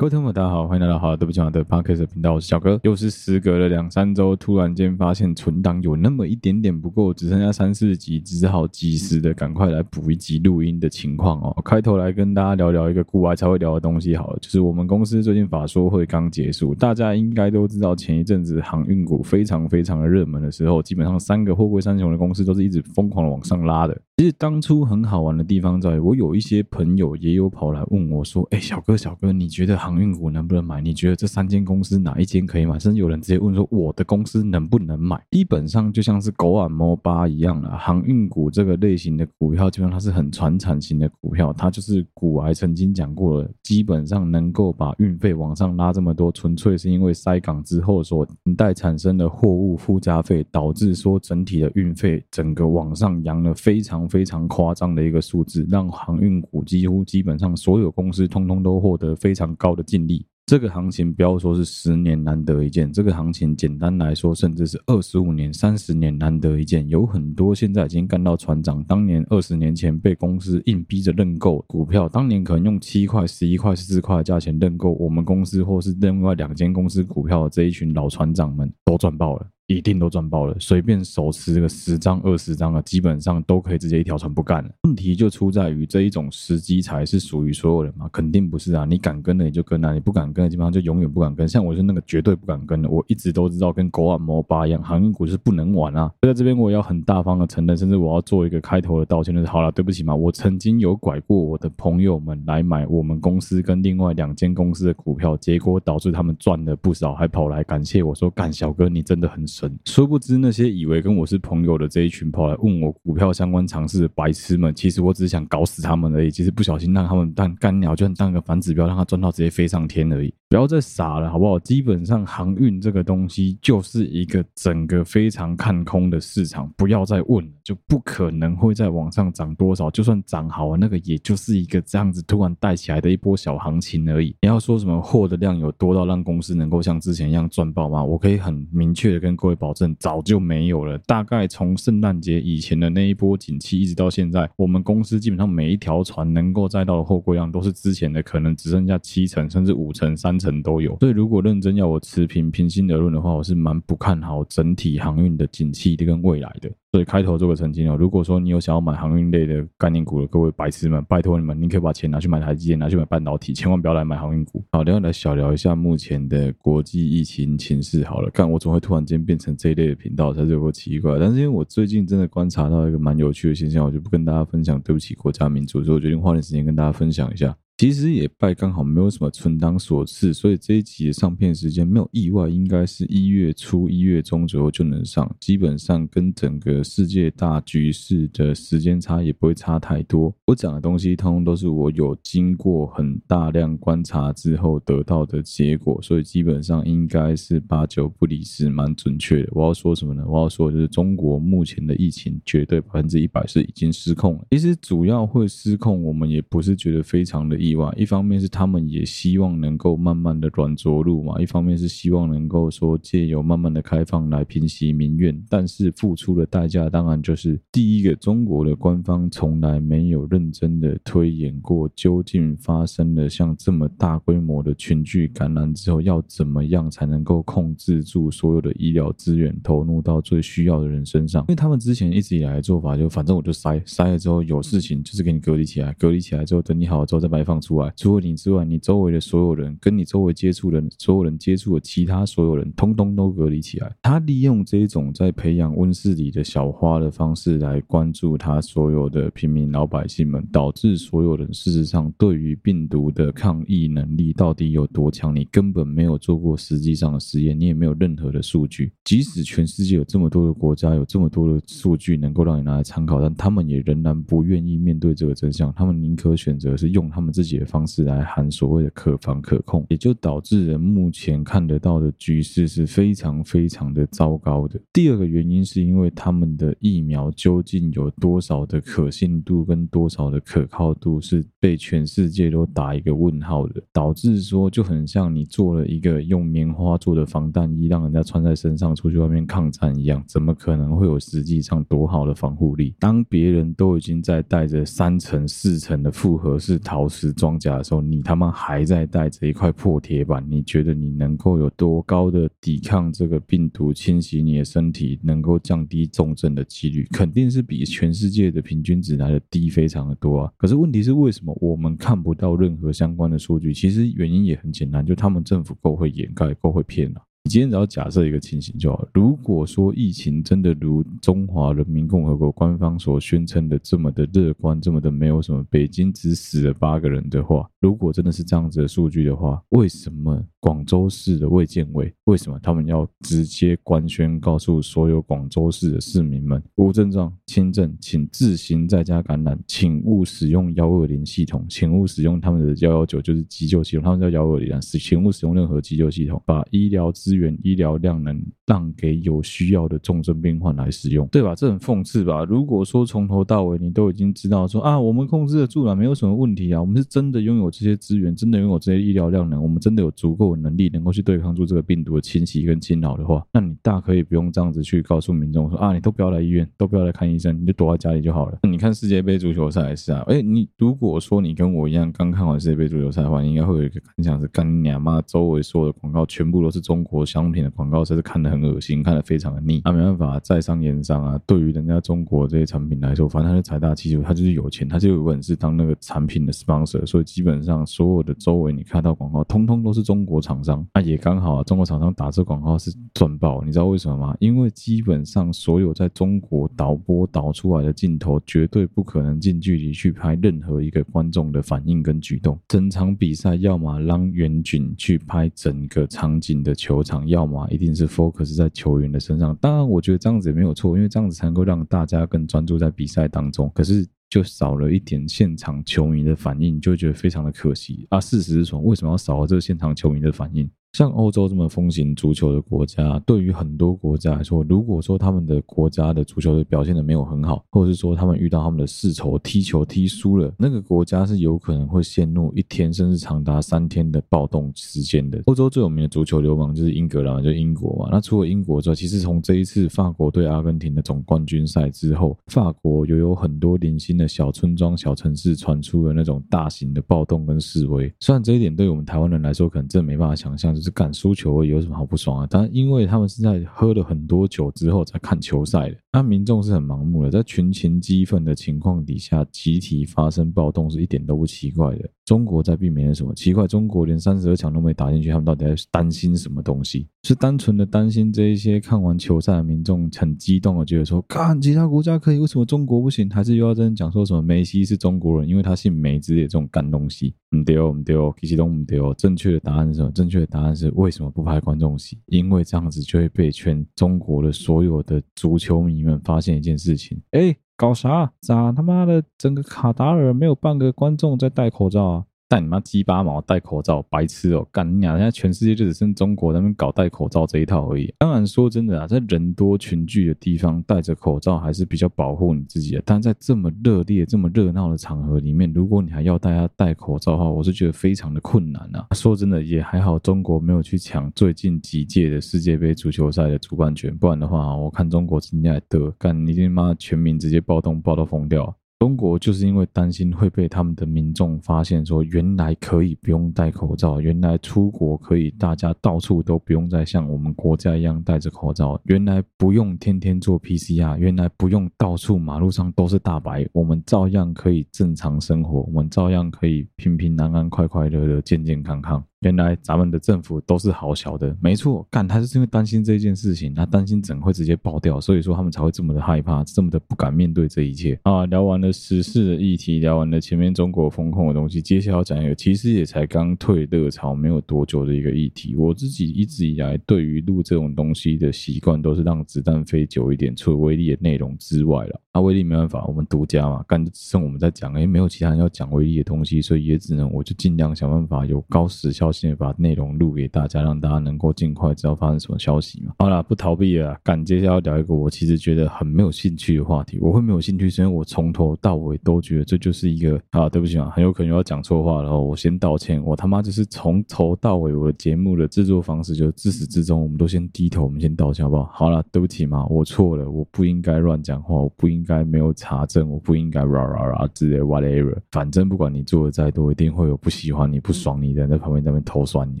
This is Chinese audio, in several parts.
各位听众大家好，欢迎来到好，对不起啊的 Podcast 频道，我是小哥。又是时隔了两三周，突然间发现存档有那么一点点不够，只剩下三四集，只好及时的赶快来补一集录音的情况哦。开头来跟大家聊聊一个股外才会聊的东西好了，就是我们公司最近法说会刚结束，大家应该都知道，前一阵子航运股非常非常的热门的时候，基本上三个货柜三雄的公司都是一直疯狂的往上拉的。其实当初很好玩的地方在，我有一些朋友也有跑来问我说：“哎，小哥小哥，你觉得？”航运股能不能买？你觉得这三间公司哪一间可以买？甚至有人直接问说：“我的公司能不能买？”基本上就像是狗眼摸巴一样了。航运股这个类型的股票，基本上它是很传产型的股票，它就是股癌曾经讲过了，基本上能够把运费往上拉这么多，纯粹是因为塞港之后所带产生的货物附加费，导致说整体的运费整个往上扬了非常非常夸张的一个数字，让航运股几乎基本上所有公司通通都获得非常高的净利，这个行情不要说是十年难得一见，这个行情简单来说，甚至是二十五年、三十年难得一见。有很多现在已经干到船长，当年二十年前被公司硬逼着认购股票，当年可能用七块、十一块、十四块的价钱认购我们公司或是另外两间公司股票的这一群老船长们，都赚爆了。一定都赚爆了，随便手持这个十张、二十张的，基本上都可以直接一条船不干了。问题就出在于这一种时机才是属于所有人吗？肯定不是啊！你敢跟的你就跟啊，你不敢跟的基本上就永远不敢跟。像我是那个绝对不敢跟的，我一直都知道跟狗眼摸巴一样，航运股是不能玩啊。在这边我也要很大方的承认，甚至我要做一个开头的道歉，就是好了，对不起嘛，我曾经有拐过我的朋友们来买我们公司跟另外两间公司的股票，结果导致他们赚了不少，还跑来感谢我说干小哥你真的很殊不知。那些以为跟我是朋友的这一群跑来问我股票相关常识的白痴们，其实我只是想搞死他们而已。其实不小心让他们当干鸟，就当个反指标，让他赚到直接飞上天而已。不要再傻了，好不好？基本上航运这个东西就是一个整个非常看空的市场，不要再问了，就不可能会再往上涨多少。就算涨好了，那个也就是一个这样子突然带起来的一波小行情而已。你要说什么货的量有多到让公司能够像之前一样赚爆吗？我可以很明确的跟各会保证，早。就没有了。大概从圣诞节以前的那一波景气，一直到现在，我们公司基本上每一条船能够载到的货柜量，都是之前的可能只剩下七成，甚至五成、三成都有。所以，如果认真要我持平、平心而论的话，我是蛮不看好整体航运的景气的跟未来的。所以开头做个澄清哦，如果说你有想要买航运类的概念股的各位白痴们，拜托你们，你可以把钱拿去买台积电，拿去买半导体，千万不要来买航运股。好，然后来小聊一下目前的国际疫情情势。好了，看我总会突然间变成这一类的频道，才是有够奇怪。但是因为我最近真的观察到一个蛮有趣的现象，我就不跟大家分享，对不起国家民族，所以我决定花点时间跟大家分享一下。其实也拜刚好没有什么存档所赐，所以这一集的上片时间没有意外，应该是一月初、一月中左右就能上。基本上跟整个世界大局势的时间差也不会差太多。我讲的东西通通都是我有经过很大量观察之后得到的结果，所以基本上应该是八九不离十，蛮准确的。我要说什么呢？我要说就是中国目前的疫情绝对百分之一百是已经失控了。其实主要会失控，我们也不是觉得非常的意。一方面是他们也希望能够慢慢的软着陆嘛，一方面是希望能够说借由慢慢的开放来平息民怨，但是付出的代价当然就是第一个，中国的官方从来没有认真的推演过，究竟发生了像这么大规模的群聚感染之后，要怎么样才能够控制住所有的医疗资源投入到最需要的人身上？因为他们之前一直以来的做法就反正我就筛筛了之后有事情就是给你隔离起来，隔离起来之后等你好了之后再摆放出。除外，除了你之外，你周围的所有人，跟你周围接触的所有人接触的其他所有人，通通都隔离起来。他利用这种在培养温室里的小花的方式来关注他所有的平民老百姓们，导致所有人事实上对于病毒的抗疫能力到底有多强，你根本没有做过实际上的实验，你也没有任何的数据。即使全世界有这么多的国家，有这么多的数据能够让你拿来参考，但他们也仍然不愿意面对这个真相，他们宁可选择是用他们自己的方式来喊所谓的可防可控，也就导致人目前看得到的局势是非常非常的糟糕的。第二个原因是因为他们的疫苗究竟有多少的可信度跟多少的可靠度是被全世界都打一个问号的，导致说就很像你做了一个用棉花做的防弹衣，让人家穿在身上出去外面抗战一样，怎么可能会有实际上多好的防护力？当别人都已经在带着三层四层的复合式陶瓷装甲的时候，你他妈还在带着一块破铁板，你觉得你能够有多高的抵抗这个病毒侵袭你的身体，能够降低重症的几率，肯定是比全世界的平均值来的低非常的多啊。可是问题是，为什么我们看不到任何相关的数据？其实原因也很简单，就他们政府够会掩盖，够会骗啊。今天只要假设一个情形就好。如果说疫情真的如中华人民共和国官方所宣称的这么的乐观，这么的没有什么，北京只死了八个人的话，如果真的是这样子的数据的话，为什么广州市的卫健委为什么他们要直接官宣告诉所有广州市的市民们，无症状、轻症，请自行在家感染，请勿使用幺二零系统，请勿使用他们的幺幺九，就是急救系统，他们叫幺二零啊，请勿使用任何急救系统，把医疗资源。医疗量能让给有需要的重症病患来使用，对吧？这很讽刺吧？如果说从头到尾你都已经知道说啊，我们控制得住了，没有什么问题啊，我们是真的拥有这些资源，真的拥有这些医疗量能，我们真的有足够的能力能够去对抗住这个病毒的侵袭跟侵扰的话，那你大可以不用这样子去告诉民众说啊，你都不要来医院，都不要来看医生，你就躲在家里就好了。那你看世界杯足球赛也是啊，哎，你如果说你跟我一样刚看完世界杯足球赛的话，应该会有一个感想是，干你妈，周围所有的广告全部都是中国商品的广告，甚至看得很恶心，看得非常的腻。他、没办法，在商言商啊。对于人家中国这些产品来说，反正他是财大气粗，他就是有钱，他就有本事当那个产品的 sponsor。所以基本上所有的周围你看到广告，通通都是中国厂商。那、也刚好啊，中国厂商打这广告是赚爆。你知道为什么吗？因为基本上所有在中国导播导出来的镜头，绝对不可能近距离去拍任何一个观众的反应跟举动。整场比赛要么让远景去拍整个场景的球场，要么一定是 focus 是在球员的身上。当然，我觉得这样子也没有错，因为这样子才能够让大家更专注在比赛当中。可是，就少了一点现场球迷的反应，就觉得非常的可惜啊。事实是说，为什么要少了这个现场球迷的反应？像欧洲这么风行足球的国家，对于很多国家来说，如果说他们的国家的足球队表现的没有很好，或者是说他们遇到他们的世仇踢球踢输了，那个国家是有可能会陷入一天甚至长达三天的暴动时间的。欧洲最有名的足球流氓就是英格兰，就英国嘛。那除了英国之外，其实从这一次法国对阿根廷的总冠军赛之后，法国又有很多零星的小村庄、小城市传出了那种大型的暴动跟示威。虽然这一点对我们台湾人来说，可能真的没办法想象。就是敢输球，有什么好不爽啊？但因为他们是在喝了很多酒之后才看球赛的，那民众是很盲目的，在群情激愤的情况底下，集体发生暴动是一点都不奇怪的。中国在避免什么？奇怪，中国连三十二强都没打进去，他们到底在担心什么东西？是单纯的担心这一些看完球赛的民众很激动的觉得说，看其他国家可以，为什么中国不行？还是又要真讲说什么梅西是中国人，因为他姓梅之类的这种干东西？唔对哦，唔对哦，其实都唔对哦。正确的答案是什么？正确的答案是为什么不拍观众席？因为这样子就会被全中国的所有的足球迷们发现一件事情，哎。搞啥？咋他妈的整个卡达尔没有半个观众在戴口罩啊？戴你妈鸡巴毛戴口罩，白痴哦！干你娘！现在全世界就只剩中国在那边搞戴口罩这一套而已。当然说真的啊，在人多群聚的地方戴着口罩还是比较保护你自己的。但在这么热烈、这么热闹的场合里面，如果你还要大家戴口罩的话，我是觉得非常的困难啊。说真的，也还好，中国没有去抢最近几届的世界杯足球赛的主办权，不然的话，我看中国今天还得干，你他妈全民直接暴动暴到疯掉。中国就是因为担心会被他们的民众发现，说原来可以不用戴口罩，原来出国可以大家到处都不用再像我们国家一样戴着口罩，原来不用天天做 PCR，原来不用到处马路上都是大白，我们照样可以正常生活，我们照样可以平平安安、快快乐乐、健健康康。原来咱们的政府都是好小的，没错，干他就是因为担心这件事情，他担心整会直接爆掉，所以说他们才会这么的害怕，这么的不敢面对这一切啊。聊完了时事的议题，聊完了前面中国风控的东西，接下来要讲一个其实也才刚退热潮没有多久的一个议题。我自己一直以来对于录这种东西的习惯都是让子弹飞久一点，除了威力的内容之外了。啊，威力没办法，我们独家嘛，干剩我们在讲，因为没有其他人要讲威力的东西，所以也只能我就尽量想办法有高时效。效性的把内容录给大家，让大家能够尽快知道发生什么消息嘛。好了，不逃避了，赶接下来要聊一个我其实觉得很没有兴趣的话题。我会没有兴趣，是因为我从头到尾都觉得这就是一个啊，对不起啊，很有可能要讲错话，然后我先道歉。我他妈就是从头到尾我的节目的制作方式就自始至终，我们都先低头，我们先道歉好不好？好了，对不起嘛，我错了，我不应该乱讲话，我不应该没有查证，我不应该啦啦啦之类 whatever，反正不管你做的再多，一定会有不喜欢你、不爽你的人在旁边那边偷酸你，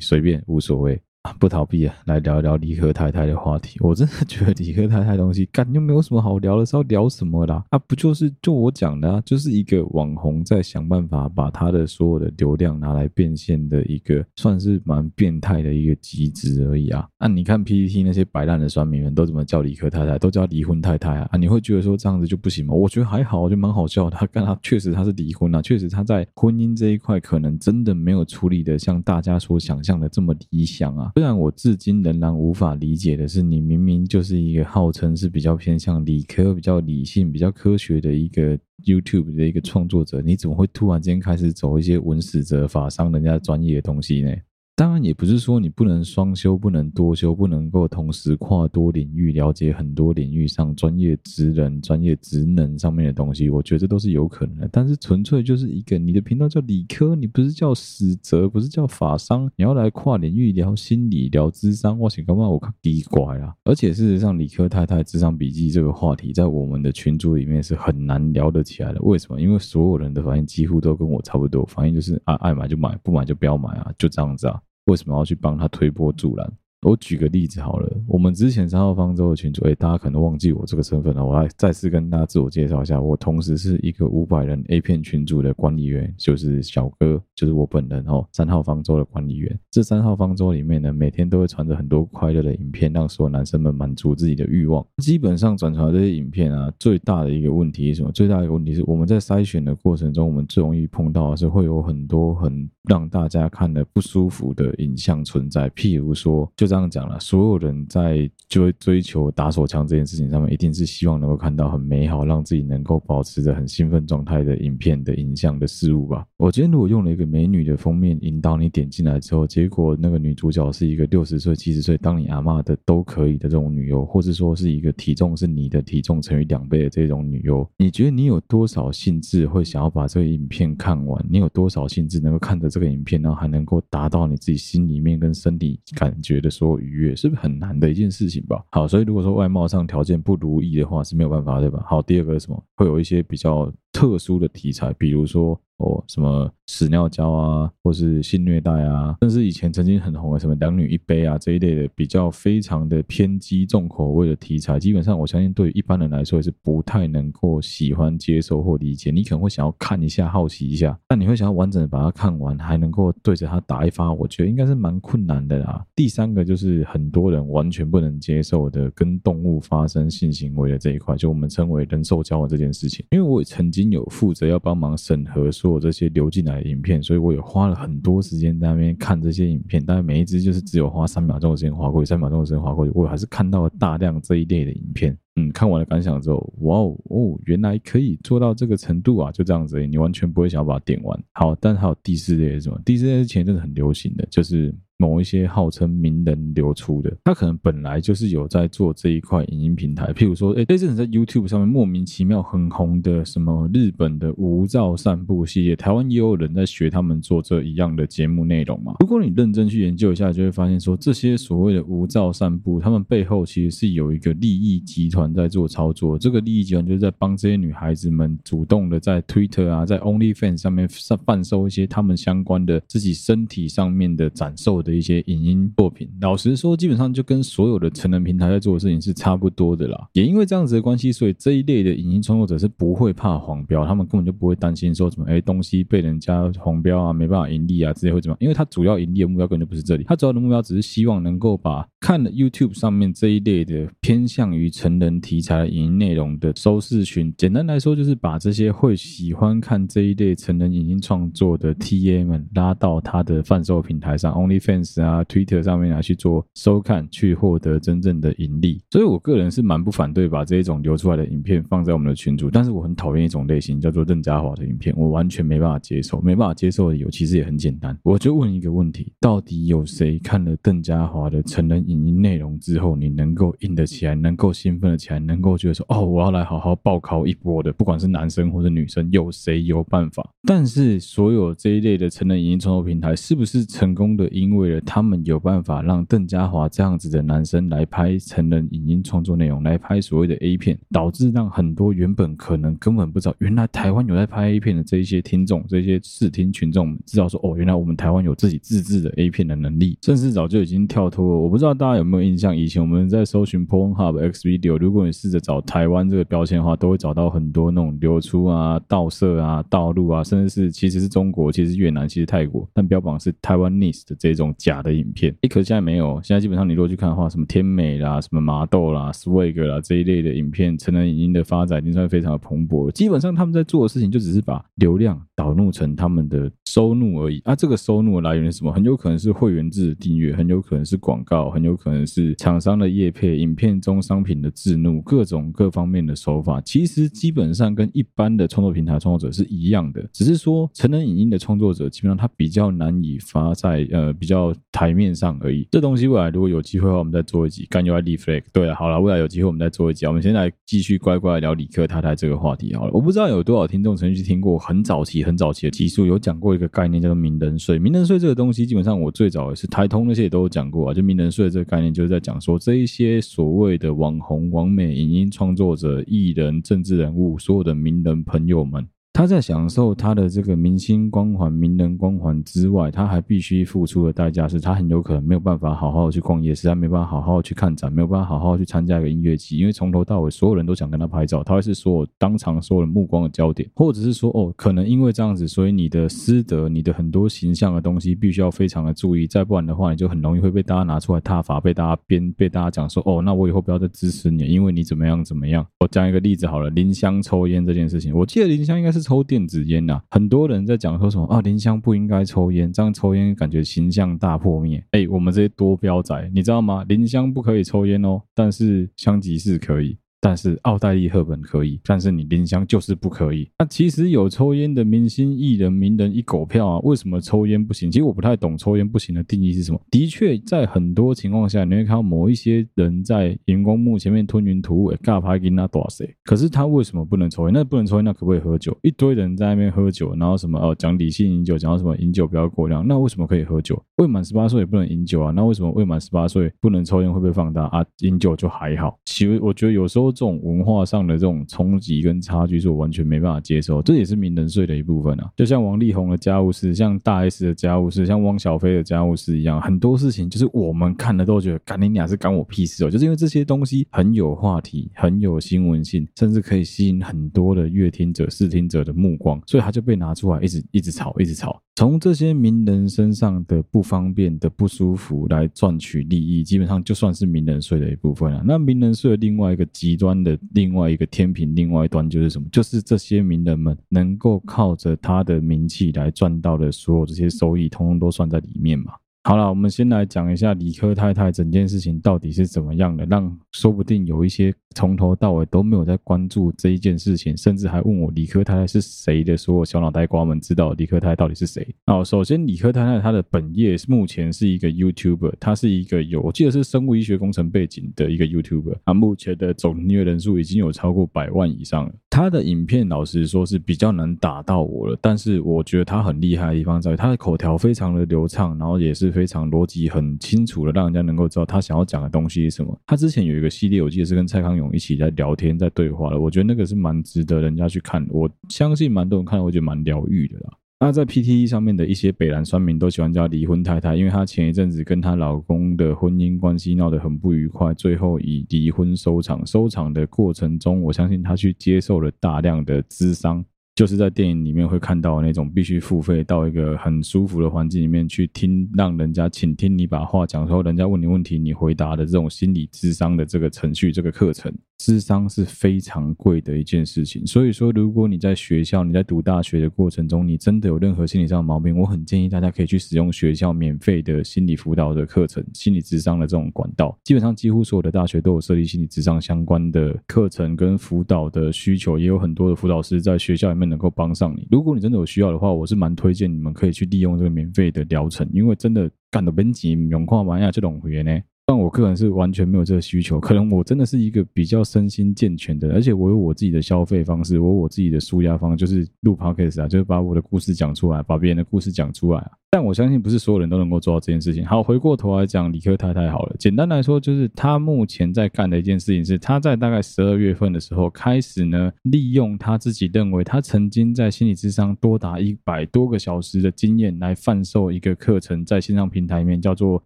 随便无所谓。啊不逃避啊，来聊一聊理科太太的话题。我真的觉得理科太太东西，感觉没有什么好聊的，是要聊什么啦？啊，不就是就我讲的啊，就是一个网红在想办法把他的所有的流量拿来变现的一个，算是蛮变态的一个机制而已啊。那、啊、你看 PPT 那些摆烂的酸民们都怎么叫理科太太？都叫离婚太太啊？你会觉得说这样子就不行吗？我觉得还好，我觉得蛮好笑的。他跟他确实他是离婚啊，确实他在婚姻这一块可能真的没有处理的像大家所想象的这么理想啊。虽然我至今。仍然无法理解的是，你明明就是一个号称是比较偏向理科、比较理性、比较科学的一个 YouTube 的一个创作者，你怎么会突然间开始走一些文史哲、法商人家专业的东西呢？当然也不是说你不能双修，不能多修，不能够同时跨多领域了解很多领域上专业职人、专业职能上面的东西，我觉得这都是有可能的。但是纯粹就是一个你的频道叫理科，你不是叫史哲，不是叫法商，你要来跨领域聊心理、聊智商，我想干嘛？我靠，奇怪啊！而且事实上，理科太太智商笔记这个话题，在我们的群组里面是很难聊得起来的。为什么？因为所有人的反应几乎都跟我差不多，反应就是啊，爱买就买，不买就不要买啊，就这样子啊。为什么要去帮他推波助澜？我举个例子好了，我们之前三号方舟的群主，哎，大家可能忘记我这个身份了，我来再次跟大家自我介绍一下，我同时是一个五百人 A 片群组的管理员，就是小哥，就是我本人哦。三号方舟的管理员，这三号方舟里面呢，每天都会传着很多快乐的影片，让所有男生们满足自己的欲望。基本上转传这些影片啊，最大的一个问题是什么？最大的一个问题是我们在筛选的过程中，我们最容易碰到的是会有很多很让大家看了不舒服的影像存在，譬如说，就这样讲了，所有人在追追求打手枪这件事情上面，一定是希望能够看到很美好，让自己能够保持着很兴奋状态的影片的影像的事物吧。我今天如果用了一个美女的封面引导你点进来之后，结果那个女主角是一个六十岁、七十岁当你阿嬷的都可以的这种女优，或是说是一个体重是你的体重乘以两倍的这种女优，你觉得你有多少兴致会想要把这个影片看完？你有多少兴致能够看着这个影片，然后还能够达到你自己心里面跟身体感觉的所有愉悦，是不是很难的一件事情吧？好，所以如果说外貌上条件不如意的话，是没有办法，对吧？好，第二个是什么？会有一些比较特殊的题材，比如说。哦，什么屎尿胶啊，或是性虐待啊，甚至以前曾经很红的什么两女一杯啊这一类的比较非常的偏激重口味的题材，基本上我相信对于一般人来说也是不太能够喜欢接受或理解。你可能会想要看一下，好奇一下，但你会想要完整的把它看完，还能够对着它打一发，我觉得应该是蛮困难的啦。第三个就是很多人完全不能接受的跟动物发生性行为的这一块，就我们称为人兽交的这件事情。因为我也曾经有负责要帮忙审核所有这些流进来的影片，所以我也花了很多时间在那边看这些影片，但每一只就是只有花三秒钟的时间划过去，三秒钟的时间划过去，我还是看到了大量这一类的影片。嗯，看完了感想之后，哇哦哦，原来可以做到这个程度啊！就这样子，你完全不会想要把它点完。好，但还有第四类是什么？第四类是前阵子很流行的，就是。某一些号称名人流出的，他可能本来就是有在做这一块影音平台，譬如说，哎，这阵子在 YouTube 上面莫名其妙很红的什么日本的无照散步系列，台湾也有人在学他们做这一样的节目内容嘛。如果你认真去研究一下，就会发现说，这些所谓的无照散步，他们背后其实是有一个利益集团在做操作。这个利益集团就是在帮这些女孩子们主动的在 Twitter 啊，在 OnlyFans 上面贩售一些他们相关的自己身体上面的展售的。的一些影音作品，老实说，基本上就跟所有的成人平台在做的事情是差不多的啦。也因为这样子的关系，所以这一类的影音创作者是不会怕黄标，他们根本就不会担心说什么，哎，东西被人家黄标啊，没办法盈利啊，之类会怎么样？因为他主要盈利的目标根本就不是这里，他主要的目标只是希望能够把看了 YouTube 上面这一类的偏向于成人题材的影音内容的收视群，简单来说就是把这些会喜欢看这一类成人影音创作的 TA 们拉到他的贩售平台上，OnlyFans。啊、Twitter 上面啊去做收看，去获得真正的盈利。所以我个人是蛮不反对把这一种流出来的影片放在我们的群组，但是我很讨厌一种类型叫做邓家华的影片，我完全没办法接受。没办法接受的理由其实也很简单，我就问一个问题：到底有谁看了邓家华的成人影音内容之后，你能够硬得起来，能够兴奋得起来，能够觉得说哦，我要来好好报考一波的，不管是男生或者女生，有谁有办法？但是所有这一类的成人影音创作平台，是不是成功的？因为了他们有办法让邓家华这样子的男生来拍成人影音创作内容，来拍所谓的 A 片，导致让很多原本可能根本不知道，原来台湾有在拍 A 片的这一些听众，这些视听群众知道说，哦，原来我们台湾有自己自制的 A 片的能力，甚至早就已经跳脱了。我不知道大家有没有印象，以前我们在搜寻 Pornhub X Video，如果你试着找台湾这个标签的话，都会找到很多那种流出啊、盗摄啊、盗录啊，甚至是其实是中国、其实越南、其实泰国，但标榜是台湾 Nice 的这种假的影片。诶，可是现在没有，现在基本上你如果去看的话，什么天美啦、什么麻豆啦、Swag 啦这一类的影片，成人影音的发展已经算非常的蓬勃。基本上他们在做的事情就只是把流量导入成他们的收入而已。啊，这个收入的来源是什么？很有可能是会员制的订阅，很有可能是广告，很有可能是厂商的业配、影片中商品的置入，各种各方面的手法，其实基本上跟一般的创作平台创作者是一样的，只是说成人影音的创作者基本上他比较难以发在呃比较台面上而已。这东西未来如果有机会的话，我们再做一集。干又爱立 flag，对了，好了，未来有机会我们再做一集。我们现在继续乖乖聊理科太太这个话题好了。我不知道有多少听众曾经听过很早期、很早期的集数，有讲过一个概念叫做名人税。名人税这个东西，基本上我最早也是台通那些也都有讲过啊。就名人税这个概念，就是在讲说这一些所谓的网红、网美、影音创作者、艺人、政治人物，所有的名人朋友们。他在享受他的这个明星光环、名人光环之外，他还必须付出的代价是他很有可能没有办法好好去逛夜市，他没办法好好去看展，没有办法好好去参加一个音乐季，因为从头到尾所有人都想跟他拍照，他会是所有当场所有人目光的焦点，或者是说哦，可能因为这样子，所以你的私德、你的很多形象的东西必须要非常的注意，再不然的话，你就很容易会被大家拿出来挞伐，被大家编，被大家讲说哦，那我以后不要再支持你，因为你怎么样怎么样。我讲一个例子好了，林香抽烟这件事情，我记得林香应该是抽电子烟呐。很多人在讲说什么啊，林香不应该抽烟，这样抽烟感觉形象大破灭。哎，我们这些多标仔，你知道吗？林香不可以抽烟哦，但是香吉士可以。但是奥黛丽·赫本可以，但是你林香就是不可以。那其实有抽烟的明星、艺人、名人一狗票啊，为什么抽烟不行？其实我不太懂抽烟不行的定义是什么。的确，在很多情况下，你会看到某一些人在荧光幕前面吞云吐雾，尬拍给那多少谁？可是他为什么不能抽烟？那不能抽烟，那可不可以喝酒？一堆人在那边喝酒，然后什么哦，讲理性饮酒，讲到什么饮酒不要过量，那为什么可以喝酒？未满十八岁也不能饮酒啊？那为什么未满十八岁不能抽烟会被放大啊？饮酒就还好？其实我觉得有时候这种文化。上的这种冲击跟差距是我完全没办法接受，这也是名人税的一部分啊。就像王力宏的家务事，像大 S 的家务事，像汪小菲的家务事一样，很多事情就是我们看了都觉得，干你俩是干我屁事哦。就是因为这些东西很有话题，很有新闻性，甚至可以吸引很多的阅听者、视听者的目光，所以他就被拿出来一直一直炒，一直炒。从这些名人身上的不方便的不舒服来赚取利益，基本上就算是名人税的一部分了。那名人税的另外一个极端的另外一个天平，另外一端就是什么？就是这些名人们能够靠着他的名气来赚到的所有这些收益，通通都算在里面嘛。好了，我们先来讲一下理科太太整件事情到底是怎么样的，让说不定有一些从头到尾都没有在关注这一件事情，甚至还问我理科太太是谁的所有小脑袋瓜们知道理科太太到底是谁。好，首先理科太太她的本业目前是一个 YouTuber，她是一个有我记得是生物医学工程背景的一个 YouTuber，她目前的总订阅人数已经有超过百万以上了。她的影片老实说是比较难打到我了，但是我觉得她很厉害的地方在于她的口条非常的流畅，然后也是。非常逻辑很清楚的，让人家能够知道他想要讲的东西是什么。他之前有一个系列，我记得是跟蔡康一起在聊天、在对话了。我觉得那个是蛮值得人家去看。我相信蛮多人看，我觉得蛮疗愈的啦。那在 PTE 上面的一些北兰酸民都喜欢叫离婚太太，因为她前一阵子跟她老公的婚姻关系闹得很不愉快，最后以离婚收场。收场的过程中，我相信她去接受了大量的咨商。就是在电影里面会看到那种必须付费到一个很舒服的环境里面去听，让人家请听你把话讲说，人家问你问题你回答的这种心理智商的这个程序这个课程。智商是非常贵的一件事情。所以说，如果你在学校、你在读大学的过程中，你真的有任何心理上的毛病，我很建议大家可以去使用学校免费的心理辅导的课程、心理智商的这种管道。基本上，几乎所有的大学都有设立心理智商相关的课程跟辅导的需求，也有很多的辅导师在学校里面能够帮上你。如果你真的有需要的话，我是蛮推荐你们可以去利用这个免费的疗程，因为真的干的本钱用看完呀这种会员呢。但我个人是完全没有这个需求，可能我真的是一个比较身心健全的，而且我有我自己的消费方式，我有我自己的纾压方，就是录 podcast 啊，就是把我的故事讲出来，把别人的故事讲出来啊。但我相信不是所有人都能够做到这件事情。好，回过头来讲理科太太好了。简单来说，就是她目前在干的一件事情是，她在大概十二月份的时候开始呢，利用他自己认为他曾经在心理咨商多达一百多个小时的经验来贩售一个课程，在线上平台里面叫做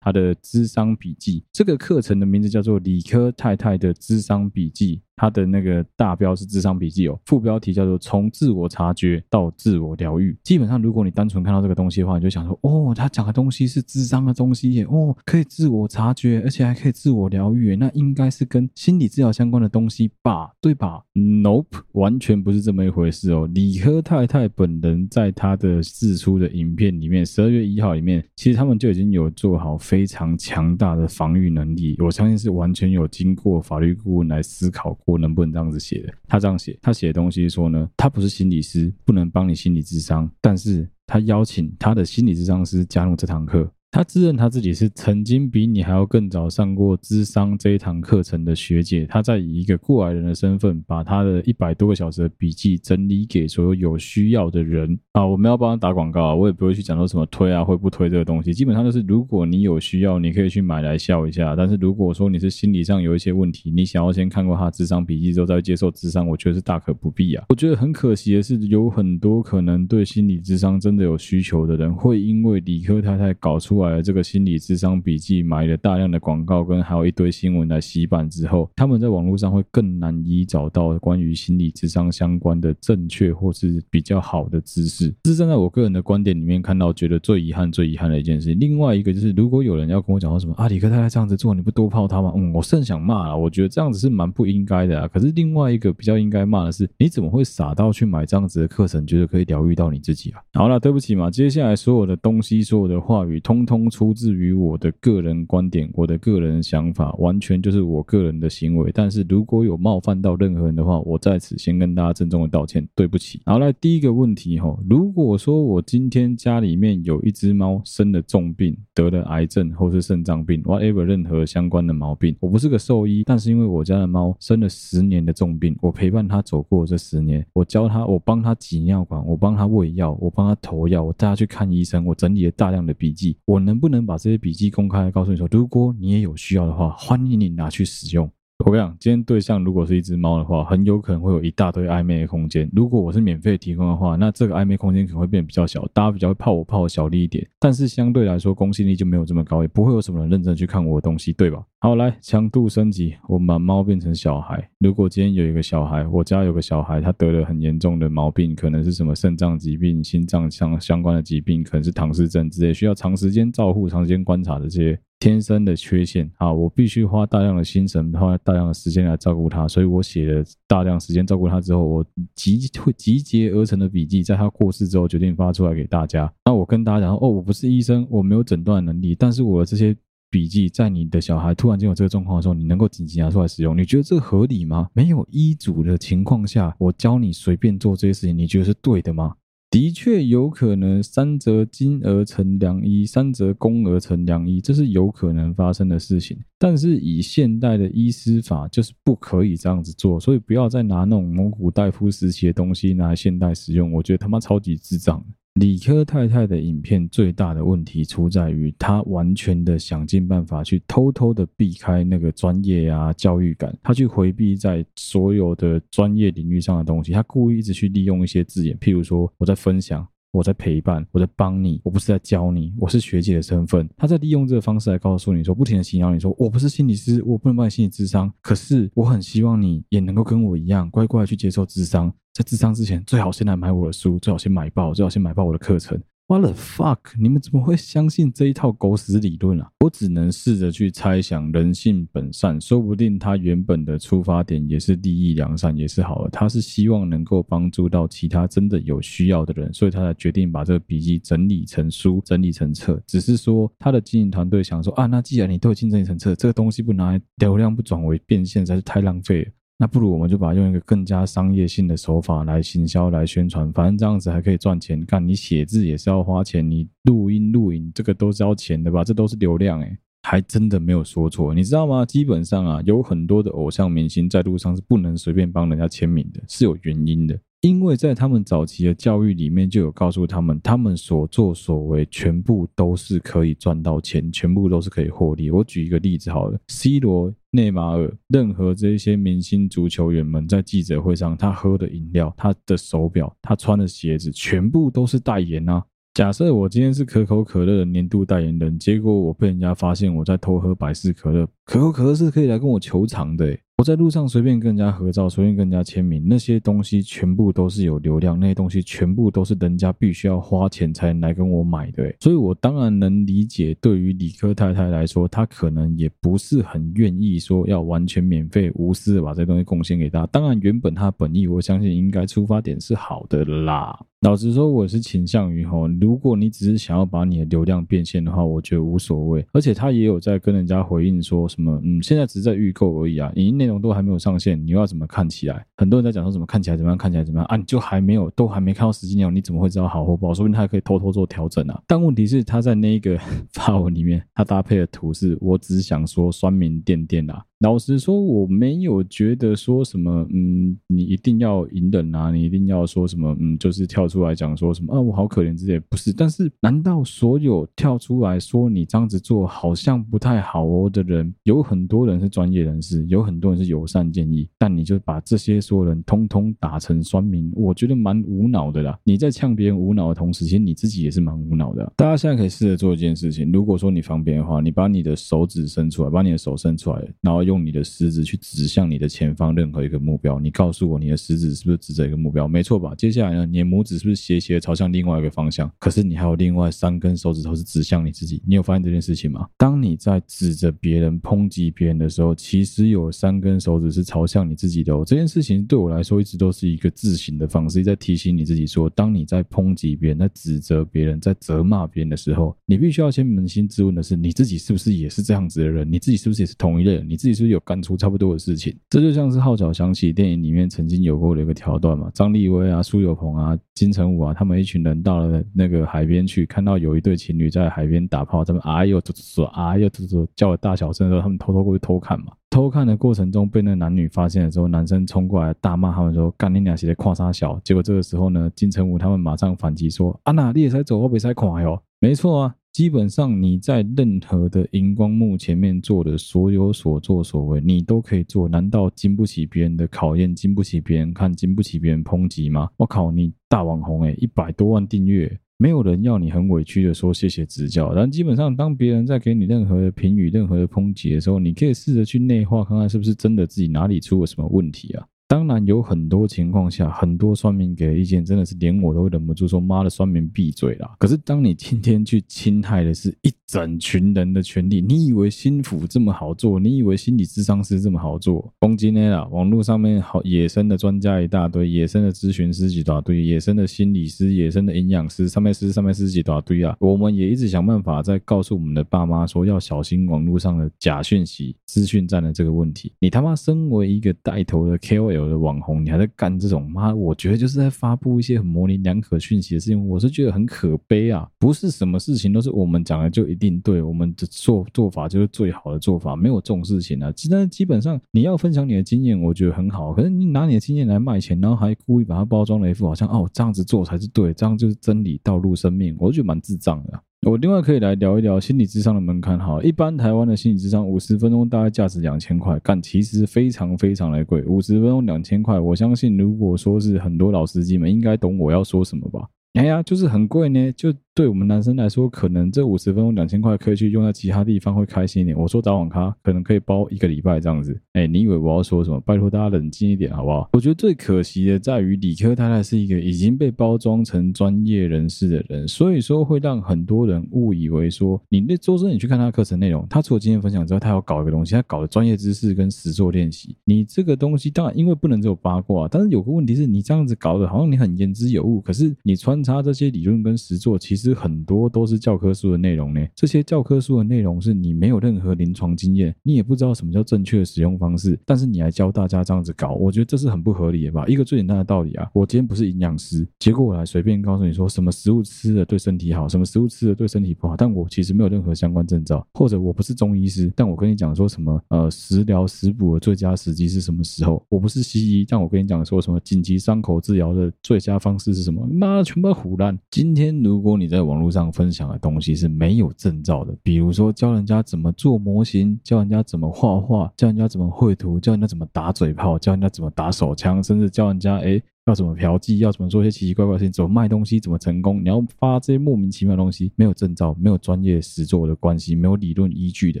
他的智商笔记。这个课程的名字叫做理科太太的智商笔记。它的那个大标是智商笔记哦，副标题叫做从自我察觉到自我疗愈。基本上，如果你单纯看到这个东西的话，你就想说，哦，他讲的东西是智商的东西耶，哦，可以自我察觉，而且还可以自我疗愈，那应该是跟心理治疗相关的东西吧，对吧？Nope，完全不是这么一回事哦。理科太太本人在他的自出的影片里面，十二月一号里面，其实他们就已经有做好非常强大的防御能力，我相信是完全有经过法律顾问来思考过。我能不能这样子写的？他这样写，他写的东西说呢，他不是心理师，不能帮你心理智商，但是他邀请他的心理智商师加入这堂课。他自认他自己是曾经比你还要更早上过智商这一堂课程的学姐，他在以一个过来人的身份，把他的一百多个小时的笔记整理给所有有需要的人啊。我们要帮他打广告啊，我也不会去讲说什么推啊，会不推这个东西。基本上就是，如果你有需要，你可以去买来笑一下。但是如果说你是心理上有一些问题，你想要先看过他智商笔记之后再接受智商，我觉得是大可不必啊。我觉得很可惜的是，有很多可能对心理智商真的有需求的人，会因为理科太太搞出来的这个心理智商笔记买了大量的广告跟还有一堆新闻来洗版之后，他们在网络上会更难以找到关于心理智商相关的正确或是比较好的知识。这是站在我个人的观点里面看到，觉得最遗憾、最遗憾的一件事。另外一个就是，如果有人要跟我讲说什么啊，理科太太这样子做，你不多泡他吗？嗯，我甚想骂了。我觉得这样子是蛮不应该的啊。可是另外一个比较应该骂的是，你怎么会傻到去买这样子的课程，觉得可以疗愈到你自己啊？好了，对不起嘛，接下来所有的东西、所有的话语，通通出。自于我的个人观点，我的个人想法，完全就是我个人的行为。但是如果有冒犯到任何人的话，我在此先跟大家郑重的道歉，对不起。好，来第一个问题哈，如果说我今天家里面有一只猫生了重病，得了癌症或是肾脏病，whatever 任何相关的毛病，我不是个兽医，但是因为我家的猫生了十年的重病，我陪伴它走过这十年，我教它，我帮它挤尿管，我帮它喂药，我帮它投药，我带它去看医生，我整理了大量的笔记，我能不能？把这些笔记公开，告诉你说，如果你也有需要的话，欢迎你拿去使用。我跟你讲，今天对象如果是一只猫的话，很有可能会有一大堆暧昧的空间。如果我是免费提供的话，那这个暧昧空间可能会变得比较小，大家比较会泡我泡我小力一点。但是相对来说，公信力就没有这么高，也不会有什么人认真去看我的东西，对吧？好，来强度升级，我把猫变成小孩。如果今天有一个小孩，我家有个小孩，他得了很严重的毛病，可能是什么肾脏疾病、心脏相相关的疾病，可能是唐氏症之类，需要长时间照护、长时间观察的这些。天生的缺陷啊，我必须花大量的心神，花大量的时间来照顾他，所以我写了大量时间照顾他之后，我集会集结而成的笔记，在他过世之后决定发出来给大家。那我跟大家讲，哦，我不是医生，我没有诊断能力，但是我这些笔记，在你的小孩突然间有这个状况的时候，你能够紧急拿出来使用，你觉得这合理吗？没有医嘱的情况下，我教你随便做这些事情，你觉得是对的吗？的确有可能三折金而成良医，三折工而成良医，这是有可能发生的事情。但是以现代的医师法，就是不可以这样子做，所以不要再拿那种蒙古大夫时期的东西拿来现代使用，我觉得他妈超级智障。理科太太的影片最大的问题出在于，她完全的想尽办法去偷偷的避开那个专业啊教育感，她去回避在所有的专业领域上的东西，她故意一直去利用一些字眼，譬如说我在分享。我在陪伴，我在帮你，我不是在教你，我是学姐的身份。他在利用这个方式来告诉你说，不停的洗脑你说，我不是心理师，我不能帮你心理智商，可是我很希望你也能够跟我一样，乖乖去接受智商。在智商之前，最好先来买我的书，最好先买报，最好先买报我的课程。What the fuck？你们怎么会相信这一套狗屎理论啊？我只能试着去猜想，人性本善，说不定他原本的出发点也是利益良善，也是好的。他是希望能够帮助到其他真的有需要的人，所以他才决定把这个笔记整理成书，整理成册。只是说他的经营团队想说啊，那既然你都已经整理成册，这个东西不拿来流量不转为变现，实在是太浪费了。那不如我们就把用一个更加商业性的手法来行销、来宣传，反正这样子还可以赚钱。干，你写字也是要花钱，你录音录影这个都是要钱的吧？这都是流量诶，还真的没有说错，你知道吗？基本上啊，有很多的偶像明星在路上是不能随便帮人家签名的，是有原因的。因为在他们早期的教育里面，就有告诉他们，他们所作所为全部都是可以赚到钱，全部都是可以获利。我举一个例子好了，C 罗、内马尔，任何这些明星足球员们在记者会上，他喝的饮料、他的手表、他穿的鞋子，全部都是代言啊。假设我今天是可口可乐的年度代言人，结果我被人家发现我在偷喝百事可乐，可口可乐是可以来跟我求偿的。我在路上随便跟人家合照，随便跟人家签名，那些东西全部都是有流量，那些东西全部都是人家必须要花钱才来跟我买的，所以我当然能理解，对于理科太太来说，她可能也不是很愿意说要完全免费、无私的把这东西贡献给她。当然，原本她本意，我相信应该出发点是好的啦。老实说，我是倾向于吼，如果你只是想要把你的流量变现的话，我觉得无所谓。而且他也有在跟人家回应说什么，嗯，现在只是在预购而已啊，影音内容都还没有上线，你又要怎么看起来？很多人在讲说怎么看起来怎么样，看起来怎么样啊？你就还没有，都还没看到实际内容，你怎么会知道好或不好？说不定他还可以偷偷做调整啊。但问题是，他在那一个 发文里面，他搭配的图是，我只想说酸民电电啊。老实说，我没有觉得说什么，嗯，你一定要隐忍啊，你一定要说什么，嗯，就是跳出来讲说什么啊，我好可怜之类，不是。但是，难道所有跳出来说你这样子做好像不太好哦的人，有很多人是专业人士，有很多人是友善建议，但你就把这些所有人通通打成酸民，我觉得蛮无脑的啦。你在呛别人无脑的同时，其实你自己也是蛮无脑的。大家现在可以试着做一件事情，如果说你方便的话，你把你的手指伸出来，把你的手伸出来，然后。用你的食指去指向你的前方任何一个目标，你告诉我你的食指是不是指着一个目标？没错吧？接下来呢，你的拇指是不是斜斜朝向另外一个方向？可是你还有另外三根手指头是指向你自己，你有发现这件事情吗？当你在指着别人抨击别人的时候，其实有三根手指是朝向你自己的哦。这件事情对我来说一直都是一个自省的方式，在提醒你自己说，当你在抨击别人、在指责别人、在责骂别人的时候，你必须要先扪心自问的是，你自己是不是也是这样子的人？你自己是不是也是同一类人？你自己？是不是有干出差不多的事情，这就像是号角响起电影里面曾经有过的一个桥段嘛。张立威啊、苏有朋啊、金城武啊，他们一群人到了那个海边去，看到有一对情侣在海边打炮，他们哎呦，说哎呦，说叫了大小声的时候，他们偷偷过去偷看嘛。偷看的过程中被那男女发现的时候，男生冲过来大骂他们说：“干你俩是在跨三小。”结果这个时候呢，金城武他们马上反击说：“啊那，你也才走，我别才跨哟。”没错啊。基本上你在任何的荧光幕前面做的所有所作所为，你都可以做。难道经不起别人的考验，经不起别人看，经不起别人抨击吗？我靠，你大网红诶，一百多万订阅，没有人要你很委屈的说谢谢指教。但基本上，当别人在给你任何的评语、任何的抨击的时候，你可以试着去内化，看看是不是真的自己哪里出了什么问题啊。当然有很多情况下，很多酸民给的意见真的是连我都忍不住说：“妈的，酸民闭嘴啦！”可是当你今天去侵害的是一整群人的权利，你以为心腹这么好做？你以为心理咨商师这么好做？攻击呢啦，网络上面好野生的专家一大堆，野生的咨询师几大堆，野生的心理师、野生的营养师、上面师、上面师几大堆啊！我们也一直想办法在告诉我们的爸妈说，要小心网络上的假讯息、资讯站的这个问题。你他妈身为一个带头的 KOL。有的网红，你还在干这种妈？我觉得就是在发布一些模棱两可讯息的事情，我是觉得很可悲啊！不是什么事情都是我们讲的就一定对，我们的做做法就是最好的做法，没有这种事情啊。其实基本上你要分享你的经验，我觉得很好。可是你拿你的经验来卖钱，然后还故意把它包装了一副好像哦这样子做才是对，这样就是真理、道路、生命，我就觉得蛮智障的。我另外可以来聊一聊心理智商的门槛哈，一般台湾的心理智商五十分钟大概价值两千块，但其实非常非常的贵，五十分钟两千块，我相信如果说是很多老司机们应该懂我要说什么吧。哎呀，就是很贵呢。就对我们男生来说，可能这五十分钟两千块可以去用在其他地方，会开心一点。我说打网咖可能可以包一个礼拜这样子。哎，你以为我要说什么？拜托大家冷静一点好不好？我觉得最可惜的在于理科太太是一个已经被包装成专业人士的人，所以说会让很多人误以为说，你那周深你去看他的课程内容，他除了经验分享之外，他要搞一个东西，他搞的专业知识跟实作练习。你这个东西当然因为不能只有八卦，但是有个问题是你这样子搞的，好像你很言之有物，可是你穿他这些理论跟实作，其实很多都是教科书的内容呢。这些教科书的内容是你没有任何临床经验，你也不知道什么叫正确的使用方式，但是你来教大家这样子搞，我觉得这是很不合理的吧？一个最简单的道理啊，我今天不是营养师，结果我来随便告诉你说什么食物吃了对身体好，什么食物吃了对身体不好，但我其实没有任何相关证照，或者我不是中医师，但我跟你讲说什么呃食疗食补的最佳时机是什么时候？我不是西医，但我跟你讲说什么紧急伤口治疗的最佳方式是什么？妈，全部胡乱！今天如果你在网络上分享的东西是没有证照的，比如说教人家怎么做模型，教人家怎么画画，教人家怎么绘图，教人家怎么打嘴炮，教人家怎么打手枪，甚至教人家诶要怎么嫖妓？要怎么做一些奇奇怪怪的事情？怎么卖东西？怎么成功？你要发这些莫名其妙的东西，没有证照，没有专业实作的关系，没有理论依据的，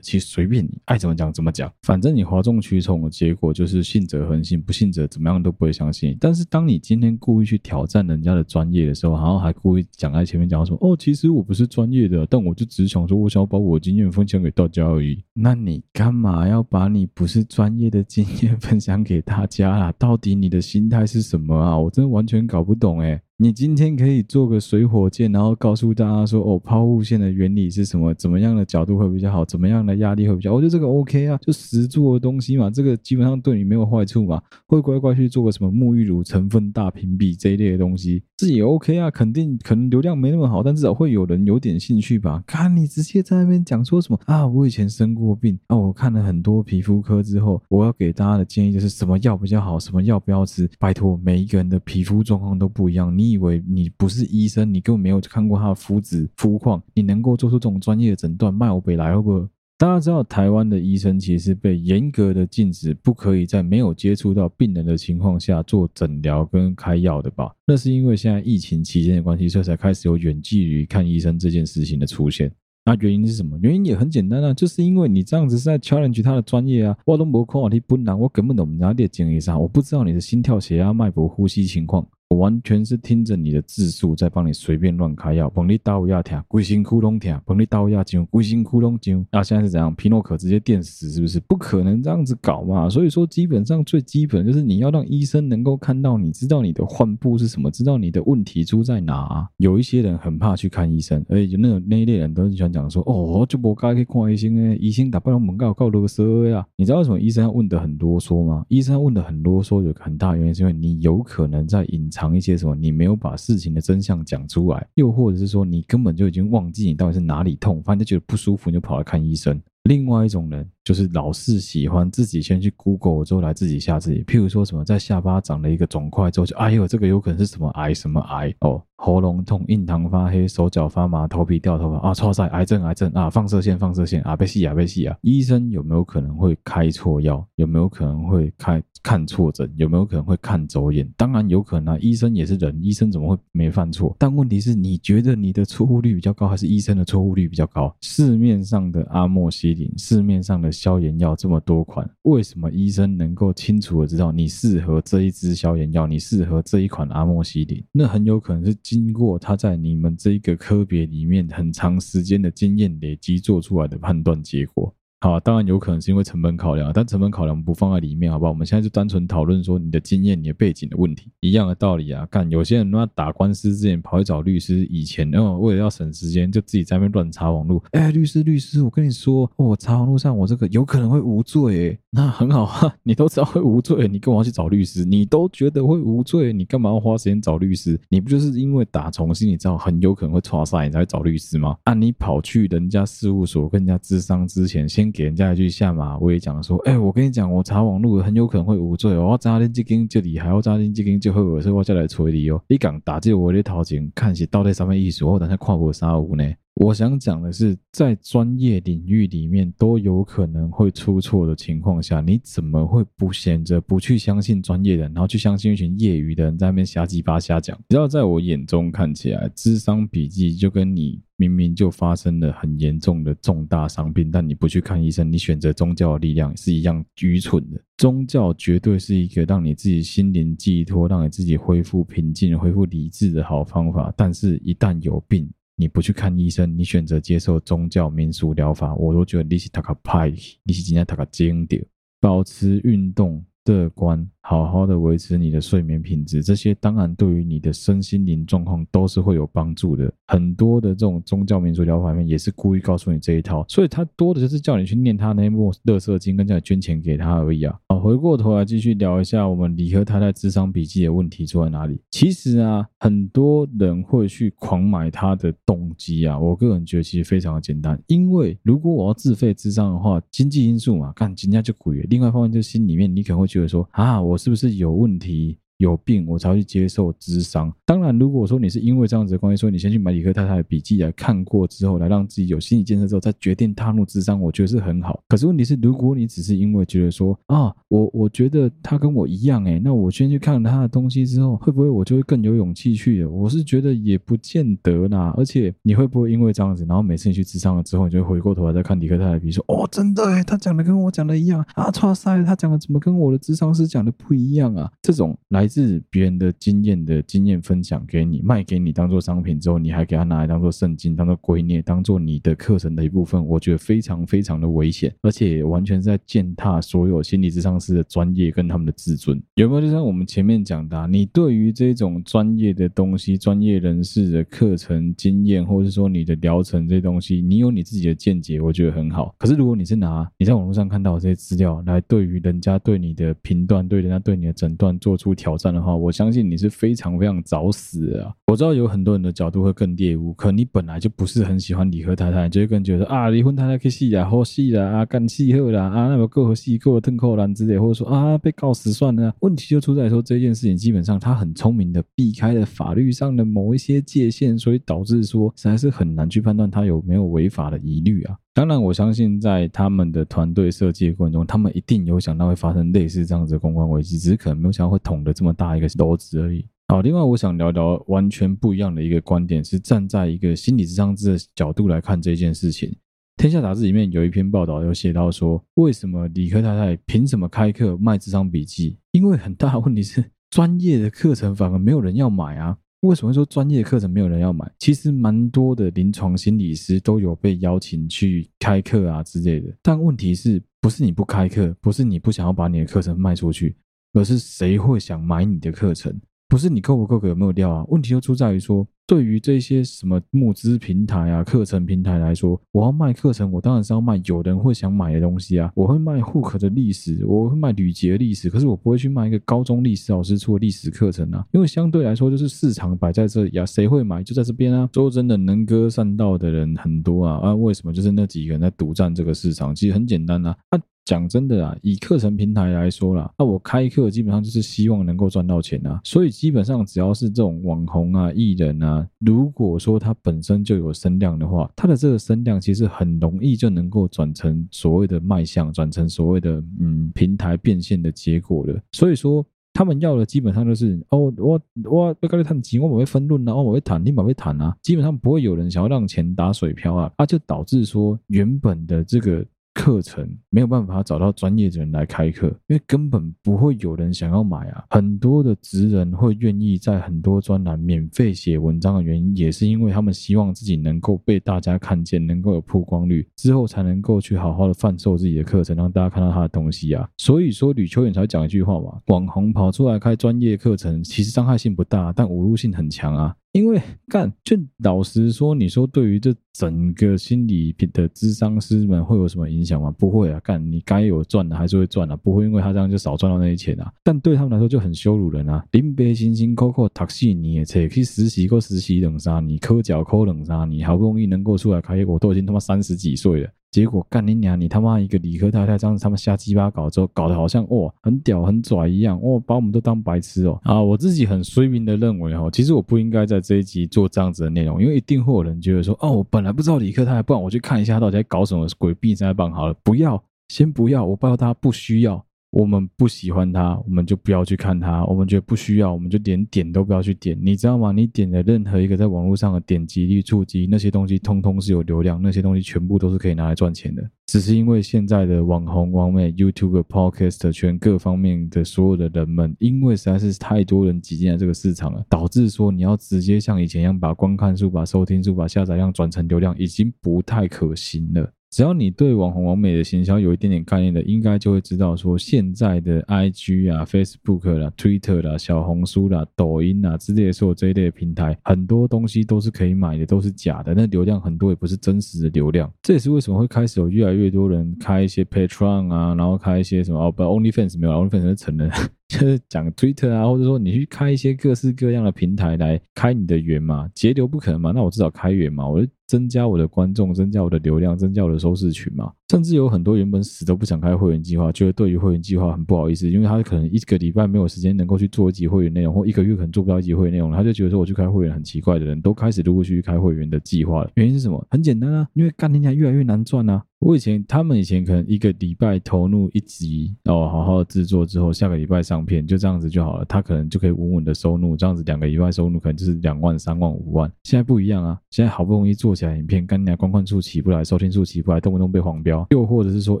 其实随便你爱怎么讲怎么讲，反正你哗众取宠的结果就是信者恒信，不信者怎么样都不会相信。但是当你今天故意去挑战人家的专业的时候，然后还故意讲在前面讲说哦，其实我不是专业的，但我就只想说，我想要把我经验分享给大家而已。那你干嘛要把你不是专业的经验分享给大家啊？到底你的心态是什么啊？我真的完全搞不懂诶。你今天可以做个水火箭，然后告诉大家说，哦，抛物线的原理是什么？怎么样的角度会比较好？怎么样的压力会比较好？我觉得这个 OK 啊，就实做的东西嘛，这个基本上对你没有坏处嘛。会乖乖去做个什么沐浴乳成分大评比这一类的东西，这也 OK 啊。肯定可能流量没那么好，但至少会有人有点兴趣吧。看你直接在那边讲说什么啊，我以前生过病啊，我看了很多皮肤科之后，我要给大家的建议就是什么药比较好，什么药不要吃。拜托，每一个人的皮肤状况都不一样，你。你以为你不是医生，你根本没有看过他的肤质肤况，你能够做出这种专业的诊断？卖我北来会不会？大家知道台湾的医生其实被严格的禁止，不可以在没有接触到病人的情况下做诊疗跟开药的吧？那是因为现在疫情期间的关系，所以才开始有远距离看医生这件事情的出现。那原因是什么？原因也很简单啊，就是因为你这样子是在 challenge 他的专业啊。我都没看你本人，我根本都不知道你的经历啥，我不知道你的心跳、血压、脉搏、呼吸情况。我完全是听着你的自述在帮你随便乱开药，帮你刀压疼，龟心窟窿疼，帮你刀压紧，龟心窟窿紧。那现在是怎样？皮诺可直接电死是不是？不可能这样子搞嘛！所以说，基本上最基本就是你要让医生能够看到你，知道你的患部是什么，知道你的问题出在哪。有一些人很怕去看医生，而且就那种那一类人都是喜欢讲说：“哦，就不该去看医生诶，医生打不了门告告啰嗦呀。”你知道为什么医生要问得很啰嗦吗？医生要问得很啰嗦，有个很大原因是因为你有可能在隐藏一些什么，你没有把事情的真相讲出来，又或者是说你根本就已经忘记你到底是哪里痛，反正就觉得不舒服，你就跑来看医生。另外一种人就是老是喜欢自己先去 Google 之后来自己吓自己，譬如说什么在下巴长了一个肿块之后就哎呦，这个有可能是什么癌什么癌哦。喉咙痛、印堂发黑、手脚发麻、头皮掉头发啊！超赛癌症、癌症啊！放射线、放射线啊！被吸啊！被吸啊！医生有没有可能会开错药？有没有可能会开看错诊？有没有可能会看走眼？当然有可能啊！医生也是人，医生怎么会没犯错？但问题是你觉得你的错误率比较高，还是医生的错误率比较高？市面上的阿莫西林，市面上的消炎药这么多款，为什么医生能够清楚的知道你适合这一支消炎药？你适合这一款阿莫西林？那很有可能是。经过他在你们这一个科别里面很长时间的经验累积做出来的判断结果。好，当然有可能是因为成本考量，但成本考量不放在里面，好不好？我们现在就单纯讨论说你的经验、你的背景的问题，一样的道理啊。干，有些人他打官司之前跑去找律师，以前哦，为了要省时间，就自己在那边乱查网络。哎，律师，律师，我跟你说，我、查网络上我这个有可能会无罪，哎，那很好啊，你都知道会无罪，你干嘛要去找律师？你都觉得会无罪，你干嘛要花时间找律师？你不就是因为打从心里知道很有可能会错赛，你才会找律师吗？啊，你跑去人家事务所跟人家咨商之前，先给人家一句下。马威讲说，哎、我跟你讲，我查网络很有可能会无罪哦。我查恁这间就厉害，我查恁这间就好，所以我再来催你哦。你敢打这我的头前，看是到底什么意思？我等下看无啥有呢？我想讲的是，在专业领域里面都有可能会出错的情况下，你怎么会不选择不去相信专业的人，然后去相信一群业余的人在那边瞎鸡巴瞎讲？只要，在我眼中看起来，智商笔记就跟你明明就发生了很严重的重大伤病，但你不去看医生，你选择宗教的力量是一样愚蠢的。宗教绝对是一个让你自己心灵寄托、让你自己恢复平静、恢复理智的好方法，但是一旦有病，你不去看医生，你选择接受宗教民俗疗法，我都觉得你是他个派，你是今天他个经典，保持运动。乐观，好好的维持你的睡眠品质，这些当然对于你的身心灵状况都是会有帮助的。很多的这种宗教民俗疗法里面也是故意告诉你这一套，所以他多的就是叫你去念他那一部乐色经，跟叫你捐钱给他而已啊。好，回过头来继续聊一下我们理科太太智商笔记的问题出在哪里。其实啊，很多人会去狂买他的动机啊，我个人觉得其实非常的简单，因为如果我要自费智商的话，经济因素嘛，干人家就贵。另外一方面就是心里面你可能会觉得说啊，我是不是有问题？有病我才会去接受智商。当然，如果说你是因为这样子的关系，说你先去买理科太太的笔记来看过之后，来让自己有心理建设之后，再决定踏入智商，我觉得是很好。可是问题是，如果你只是因为觉得说啊，我我觉得他跟我一样，诶，那我先去看了他的东西之后，会不会我就会更有勇气去？我是觉得也不见得啦。而且你会不会因为这样子，然后每次你去智商了之后，你就会回过头来再看理科太太的笔，说哦，真的诶，他讲的跟我讲的一样啊，哇塞，他讲的怎么跟我的智商师讲的不一样啊？这种来。来自别人的经验的经验分享给你，卖给你当做商品之后，你还给他拿来当做圣经，当做圭臬，当做你的课程的一部分，我觉得非常非常的危险，而且完全是在践踏所有心理咨商师的专业跟他们的自尊。有没有？就像我们前面讲的，你对于这种专业的东西、专业人士的课程经验，或者是说你的疗程这些东西，你有你自己的见解，我觉得很好。可是如果你是拿你在网络上看到的这些资料来对于人家对你的评断、对人家对你的诊断做出调挑战的话，我相信你是非常非常早死的啊！我知道有很多人的角度会更猎物，可你本来就不是很喜欢理科太太，就会更觉得啊，离婚太太可以死啊，好死啦啊，干死好啦啊，那么够死够吞扣篮之类，或者说啊，被告死算了。问题就出在说这件事情基本上他很聪明的避开了法律上的某一些界限，所以导致说实在是很难去判断他有没有违法的疑虑啊。当然，我相信在他们的团队设计的过程中，他们一定有想到会发生类似这样子的公关危机，只是可能没有想到会捅得这么大一个篓子而已。好，另外我想聊聊完全不一样的一个观点，是站在一个心理智商师的角度来看这件事情。天下杂志里面有一篇报道有写到说，为什么理科太太凭什么开课卖智商笔记？因为很大问题是，专业的课程反而没有人要买啊。为什么说专业课程没有人要买？其实蛮多的临床心理师都有被邀请去开课啊之类的。但问题是不是你不开课，不是你不想要把你的课程卖出去，而是谁会想买你的课程？不是你够不够格有没有料啊？问题就出在于说。对于这些什么募资平台啊、课程平台来说，我要卖课程，我当然是要卖有人会想买的东西啊。我会卖 Hook 的历史，我会卖吕捷的历史，可是我不会去卖一个高中历史老师出的历史课程啊，因为相对来说就是市场摆在这里啊，谁会买就在这边啊。说真的，能歌善道的人很多啊，啊，为什么就是那几个人在独占这个市场？其实很简单啊，啊。讲真的啊，以课程平台来说啦，那我开课基本上就是希望能够赚到钱啊，所以基本上只要是这种网红啊、艺人啊，如果说他本身就有声量的话，他的这个声量其实很容易就能够转成所谓的卖相，转成所谓的嗯平台变现的结果了。所以说他们要的基本上就是哦，我我被告诉谈钱，我不会分润啊，我会谈，你不会谈啊，基本上不会有人想要让钱打水漂啊，啊就导致说原本的这个。课程没有办法找到专业的人来开课，因为根本不会有人想要买啊。很多的职人会愿意在很多专栏免费写文章的原因，也是因为他们希望自己能够被大家看见，能够有曝光率，之后才能够去好好的贩售自己的课程，让大家看到他的东西啊。所以说，吕秋远才讲一句话嘛：网红跑出来开专业课程，其实伤害性不大，但侮辱性很强啊。因为干，就老实说，你说对于这整个心理的咨商师们会有什么影响吗？不会啊，干，你该有赚的还是会赚的，不会因为他这样就少赚到那些钱啊。但对他们来说就很羞辱人啊！林北辛辛苦苦读四年，才去实习过实习两三年，抠脚抠两三年，好不容易能够出来开业，我都已经他妈三十几岁了。结果干你娘，你他妈一个理科太太这样子，他们瞎鸡巴搞之后，搞得好像哦很屌很拽一样，哦把我们都当白痴哦啊！我自己很衰明的认为哦，其实我不应该在这一集做这样子的内容，因为一定会有人觉得说，哦，我本来不知道理科太太，不然我去看一下到底在搞什么鬼避灾棒好了，不要，先不要，我不知道大家不需要。我们不喜欢它，我们就不要去看它。我们觉得不需要，我们就连点都不要去点。你知道吗？你点的任何一个在网络上的点击率、触及那些东西，通通是有流量，那些东西全部都是可以拿来赚钱的。只是因为现在的网红、网美、YouTube、Podcast 全各方面的所有的人们，因为实在是太多人挤进来这个市场了，导致说你要直接像以前一样把观看数、把收听数、把下载量转成流量，已经不太可行了。只要你对网红网美的行销有一点点概念的，应该就会知道说，现在的 IG 啊、Facebook 啦、Twitter 啦、小红书啦、抖音啊之类的所有这一类的平台，很多东西都是可以买的，都是假的。那流量很多也不是真实的流量，这也是为什么会开始有越来越多人开一些 Patreon 啊，然后开一些什么哦不 OnlyFans 没有，OnlyFans 是成人。就是讲 Twitter 啊，或者说你去开一些各式各样的平台来开你的源嘛，节流不可能嘛，那我至少开源嘛，我就增加我的观众，增加我的流量，增加我的收视群嘛。甚至有很多原本死都不想开会员计划，觉得对于会员计划很不好意思，因为他可能一个礼拜没有时间能够去做一集会员内容，或一个月可能做不到一集会员内容，他就觉得说我去开会员很奇怪的人，都开始陆陆续续开会员的计划了。原因是什么？很简单啊，因为干天下越来越难赚啊。我以前，他们以前可能一个礼拜投入一集，然后好好制作之后，下个礼拜上片，就这样子就好了。他可能就可以稳稳的收入，这样子两个礼拜收入可能就是两万、三万、五万。现在不一样啊，现在好不容易做起来影片，干你娘观看数起不来，收听数起不来，动不动被黄标。又或者是说，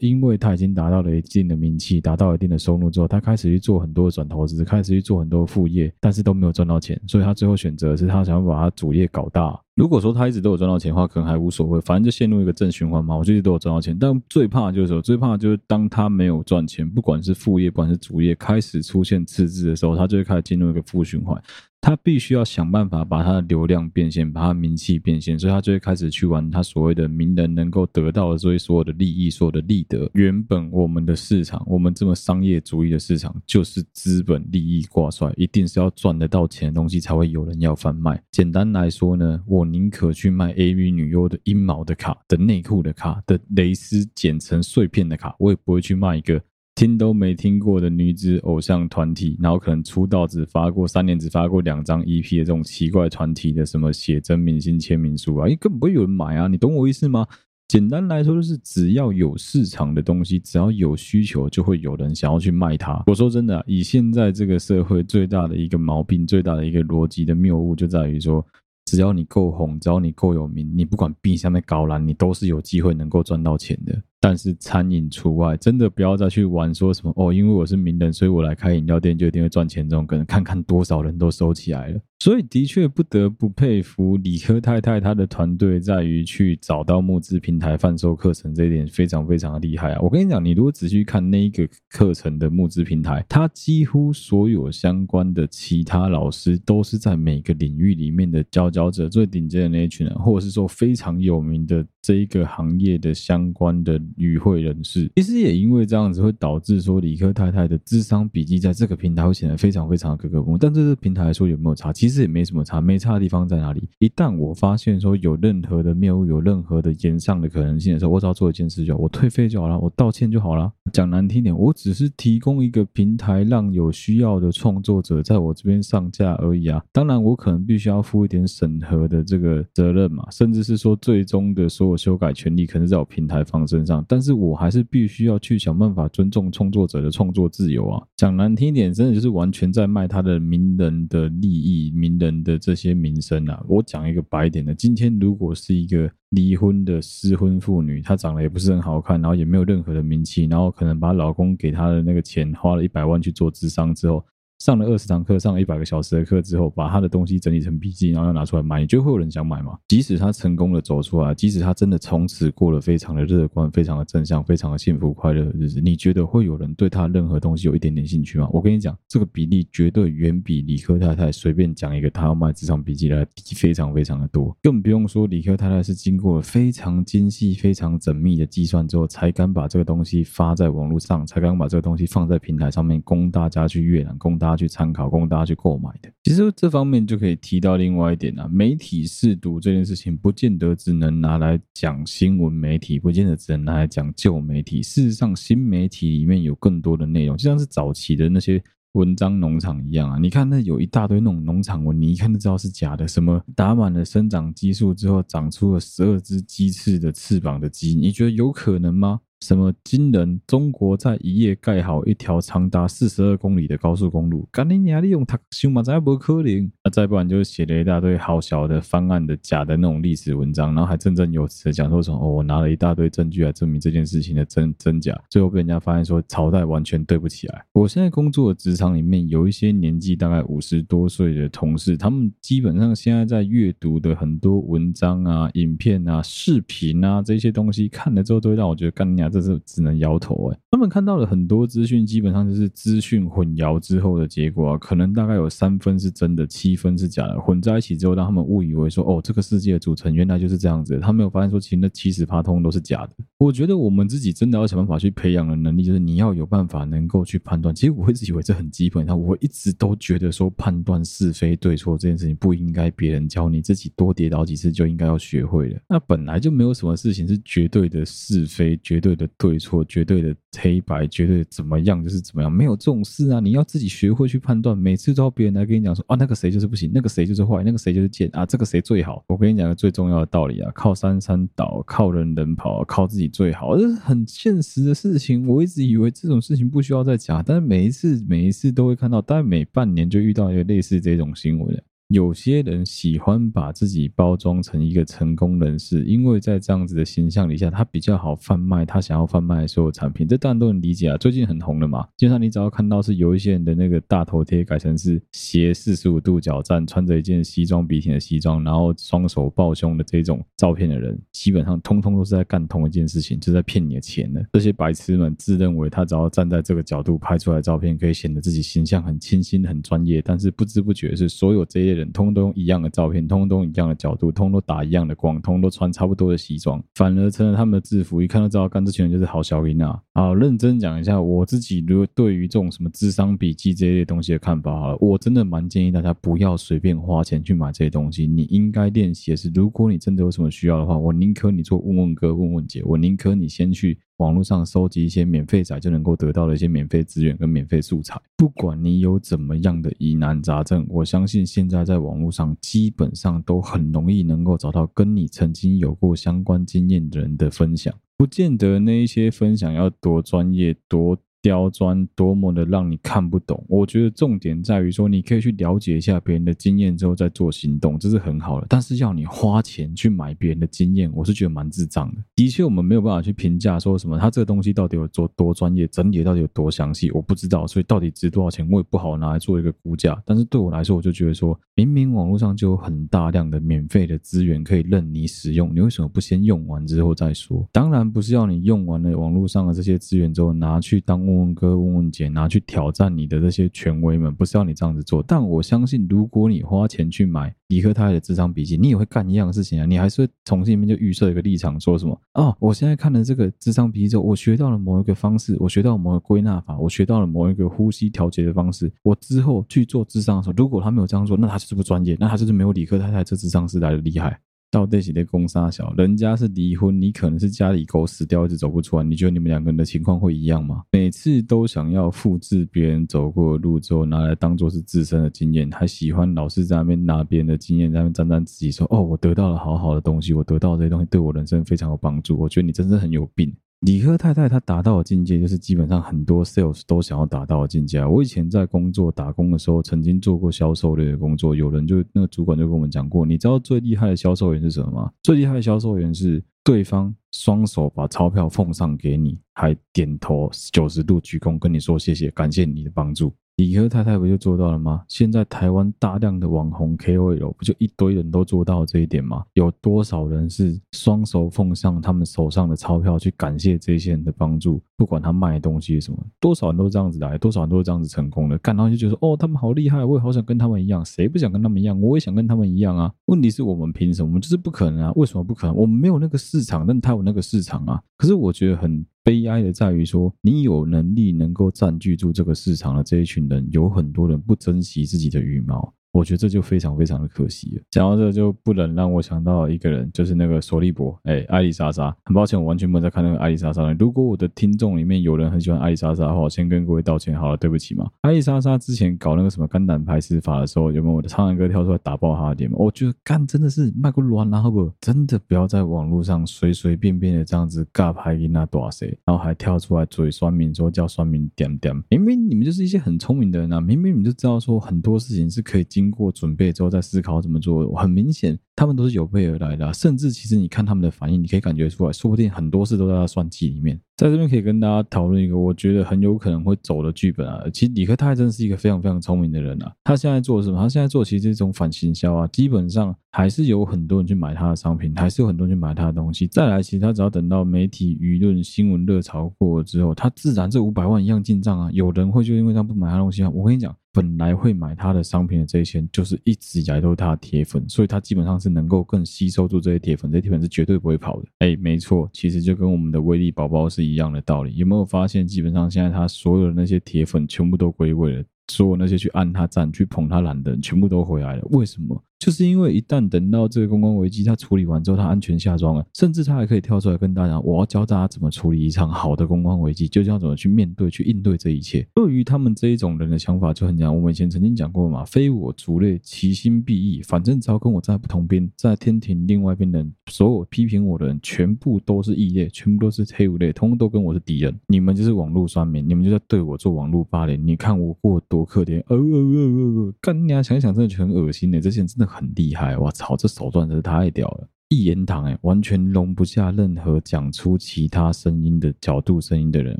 因为他已经达到了一定的名气，达到一定的收入之后，他开始去做很多的转投资，开始去做很多副业，但是都没有赚到钱，所以他最后选择是他想要把他主业搞大。如果说他一直都有赚到钱的话，可能还无所谓，反正就陷入一个正循环嘛。我就一直都有赚到钱，但最怕就是什么，最怕就是当他没有赚钱，不管是副业，不管是主业，开始出现赤字的时候，他就会开始进入一个负循环。他必须要想办法把他的流量变现，把他名气变现，所以他就会开始去玩他所谓的名人能够得到的所以所有的利益、所有的利得。原本我们的市场，我们这么商业主义的市场，就是资本利益挂帅，一定是要赚得到钱的东西才会有人要贩卖。简单来说呢，我宁可去卖 AV 女优的阴毛的卡、的内裤的卡、的蕾丝剪成碎片的卡，我也不会去卖一个。听都没听过的女子偶像团体，然后可能出道只发过三年，只发过两张 EP 的这种奇怪团体的什么写真明星签名书啊，因为根本不会有人买啊，你懂我意思吗？简单来说就是只要有市场的东西，只要有需求，就会有人想要去卖它。我说真的，以现在这个社会最大的一个毛病，最大的一个逻辑的谬误，就在于说，只要你够红，只要你够有名，你不管币下面高蓝，你都是有机会能够赚到钱的。但是餐饮除外，真的不要再去玩说什么哦，因为我是名人，所以我来开饮料店就一定会赚钱。这种可能看看多少人都收起来了。所以的确不得不佩服理科太太她的团队，在于去找到募资平台贩售课程这一点非常非常的厉害啊！我跟你讲，你如果仔细看那一个课程的募资平台，它几乎所有相关的其他老师都是在每个领域里面的佼佼者，最顶尖的那一群人，或者是说非常有名的这一个行业的相关的。与会人士，其实也因为这样子，会导致说理科太太的智商笔记在这个平台会显得非常非常的格格不入。但这个平台来说有没有差？其实也没什么差，没差的地方在哪里？一旦我发现说有任何的谬误，有任何的延上的可能性的时候，我只要做一件事就好，我退费就好了，我道歉就好了。讲难听点，我只是提供一个平台，让有需要的创作者在我这边上架而已啊。当然，我可能必须要负一点审核的这个责任嘛，甚至是说最终的所有修改权利可能在我平台方身上。但是我还是必须要去想办法尊重创作者的创作自由啊！讲难听一点，真的就是完全在卖他的名人的利益、名人的这些名声啊！我讲一个白点的，今天如果是一个离婚的失婚妇女，她长得也不是很好看，然后也没有任何的名气，然后可能把老公给她的那个钱花了一百万去做智商之后。上了二十堂课，上了一百个小时的课之后，把他的东西整理成笔记，然后要拿出来卖，你觉得会有人想买吗？即使他成功的走出来，即使他真的从此过了非常的乐观、非常的正向、非常的幸福快乐的日子，你觉得会有人对他任何东西有一点点兴趣吗？我跟你讲，这个比例绝对远比理科太太随便讲一个他要卖咨商笔记来低非常非常的多，更不用说理科太太是经过了非常精细、非常缜密的计算之后，才敢把这个东西发在网络上，才敢把这个东西放在平台上面供大家去阅览、供大去参考，供大家去购买的。其实这方面就可以提到另外一点啊，媒体试读这件事情，不见得只能拿来讲新闻媒体，不见得只能拿来讲旧媒体。事实上，新媒体里面有更多的内容，就像是早期的那些。文章农场一样啊，你看那有一大堆那种农场文，你一看就知道是假的。什么打满了生长激素之后，长出了十二只鸡翅的翅膀的鸡，你觉得有可能吗？什么惊人？中国在一夜盖好一条长达四十二公里的高速公路？干你娘！你用他修马仔不可能。那再不然就是写了一大堆好小的方案的假的那种历史文章，然后还振振有词讲说什么哦，我拿了一大堆证据来证明这件事情的真真假，最后被人家发现说朝代完全对不起来。我现在工作的职场里面有一些年纪大概五十多岁的同事，他们基本上现在在阅读的很多文章啊、影片啊、视频啊这些东西看了之后，都会让我觉得干你娘！这是只能摇头哎，他们看到了很多资讯，基本上就是资讯混淆之后的结果啊，可能大概有三分是真的，七分是假的，混在一起之后，让他们误以为说，哦，这个世界的组成原来就是这样子。他没有发现说，其实那七十趴通都是假的。我觉得我们自己真的要想办法去培养的能力，就是你要有办法能够去判断。其实我一直以为这很基本，那我一直都觉得说，判断是非对错这件事情不应该别人教你，自己多跌倒几次就应该要学会了。那本来就没有什么事情是绝对的是非，绝对的对错，绝对的黑白，绝对怎么样就是怎么样，没有这种事啊！你要自己学会去判断。每次都要别人来跟你讲说啊，那个谁就是不行，那个谁就是坏，那个谁就是贱啊，这个谁最好？我跟你讲个最重要的道理啊，靠山山倒，靠人人跑，靠自己最好，这是很现实的事情。我一直以为这种事情不需要再讲，但是每一次每一次都会看到，大概每半年就遇到一个类似这种新闻。有些人喜欢把自己包装成一个成功人士，因为在这样子的形象底下，他比较好贩卖他想要贩卖的所有产品。这当然都能理解啊，最近很红的嘛。经常你只要看到是有一些人的那个大头贴改成是斜四十五度角站，穿着一件西装笔挺的西装，然后双手抱胸的这种照片的人，基本上通通都是在干同一件事情，就在骗你的钱的。这些白痴们自认为他只要站在这个角度拍出来照片，可以显得自己形象很清新、很专业，但是不知不觉是所有这些人通通用一样的照片，通通一样的角度，通通打一样的光，通通都穿差不多的西装，反而成了他们的制服。一看就知道，干这群人就是好小囡啊！好，认真讲一下我自己，如果对于这种什么智商笔记这些东西的看法，好了，我真的蛮建议大家不要随便花钱去买这些东西。你应该练习的是，如果你真的有什么需要的话，我宁可你做问问哥、问问姐，我宁可你先去。网络上收集一些免费仔就能够得到的一些免费资源跟免费素材，不管你有怎么样的疑难杂症，我相信现在在网络上基本上都很容易能够找到跟你曾经有过相关经验的人的分享，不见得那一些分享要多专业多。刁钻多么的让你看不懂，我觉得重点在于说，你可以去了解一下别人的经验之后再做行动，这是很好的。但是要你花钱去买别人的经验，我是觉得蛮智障的。的确，我们没有办法去评价说什么他这个东西到底有多多专业，整理到底有多详细，我不知道。所以到底值多少钱，我也不好拿来做一个估价。但是对我来说，我就觉得说，明明网络上就有很大量的免费的资源可以任你使用，你为什么不先用完之后再说？当然不是要你用完了网络上的这些资源之后拿去当。问问哥，问问姐，拿去挑战你的这些权威们，不是要你这样子做。但我相信，如果你花钱去买理科太太的智商笔记，你也会干一样的事情啊。你还是会从心里面就预设一个立场，说什么哦，我现在看了这个智商笔记之后，我学到了某一个方式，我学到了某一个归纳法，我学到了某一个呼吸调节的方式。我之后去做智商的时候，如果他没有这样做，那他就是不专业，那他就是没有理科太太这智商师来的厉害。到底是在攻杀小，人家是离婚，你可能是家里狗死掉一直走不出来。你觉得你们两个人的情况会一样吗？每次都想要复制别人走过的路之后，拿来当做是自身的经验，还喜欢老是在那边拿别人的经验在那边沾沾自喜，说哦，我得到了好好的东西，我得到这些东西对我人生非常有帮助。我觉得你真的很有病。理科太太她达到的境界，就是基本上很多 sales 都想要达到的境界。我以前在工作打工的时候，曾经做过销售类的工作。有人就那个主管就跟我们讲过，你知道最厉害的销售员是什么吗？最厉害的销售员是对方双手把钞票奉上给你，还点头九十度鞠躬跟你说谢谢，感谢你的帮助。理科太太不就做到了吗？现在台湾大量的网红 KOL 不就一堆人都做到这一点吗？有多少人是双手奉上他们手上的钞票去感谢这些人的帮助？不管他卖东西什么，多少人都这样子来，多少人都是这样子成功的。干到就觉得哦，他们好厉害，我也好想跟他们一样。谁不想跟他们一样？我也想跟他们一样啊。问题是我们凭什么？我们就是不可能啊。为什么不可能？我们没有那个市场，但他有那个市场啊。可是我觉得很。悲哀的在于说，你有能力能够占据住这个市场的这一群人，有很多人不珍惜自己的羽毛。我觉得这就非常非常的可惜了。讲到这，就不能让我想到一个人，就是那个索利伯，哎，艾丽莎莎。很抱歉，我完全没有在看那个艾丽莎莎。如果我的听众里面有人很喜欢艾丽莎莎的话，我先跟各位道歉好了，对不起嘛。艾丽莎莎之前搞那个什么肝胆排石法的时候，有没有我的苍蓝鸽跳出来打爆他的脸？我觉得干真的是卖过乱了，好不？真的不要在网络上随随便便的这样子尬拍给那多少谁然后还跳出来嘴酸民说叫酸民点点。明明你们就是一些很聪明的人啊，明明你们就知道说很多事情是可以经经过准备之后。再思考怎么做，很明显，他们都是有备而来的。甚至其实你看他们的反应，你可以感觉出来，说不定很多事都在他算计里面。在这边可以跟大家讨论一个我觉得很有可能会走的剧本啊。其实李克泰真是一个非常非常聪明的人啊。他现在做什么？他现在做其实是一种反行销啊。基本上还是有很多人去买他的商品，还是有很多人去买他的东西。再来，其实他只要等到媒体舆论新闻热潮过了之后，他自然这五百万一样进账啊。有人会就因为他不买他东西啊。我跟你讲。本来会买他的商品的这些人，就是一直以来都是他的铁粉，所以他基本上是能够更吸收住这些铁粉，这些铁粉是绝对不会跑的。哎，没错，其实就跟我们的威力宝宝是一样的道理。有没有发现，基本上现在他所有的那些铁粉全部都归位了？所有那些去按他赞、去捧他蓝的人，全部都回来了。为什么？就是因为一旦等到这个公关危机他处理完之后，他安全下庄了，甚至他还可以跳出来跟大家：“我要教大家怎么处理一场好的公关危机，就是要怎么去面对、去应对这一切。”对于他们这一种人的想法就很讲，我们以前曾经讲过嘛：“非我族类，其心必异。”反正只要跟我在不同边，在天庭另外一边的人，所有批评我的人，全部都是异类，全部都是黑五类，通通都跟我是敌人。你们就是网络酸民，你们就在对我做网络霸凌。你看我过多可怜，呃呃呃呃，干你啊！想想，真的就很恶心的。这些人真的很厉害，哇！操，这手段真是太屌了！一言堂哎，完全容不下任何讲出其他声音的角度声音的人，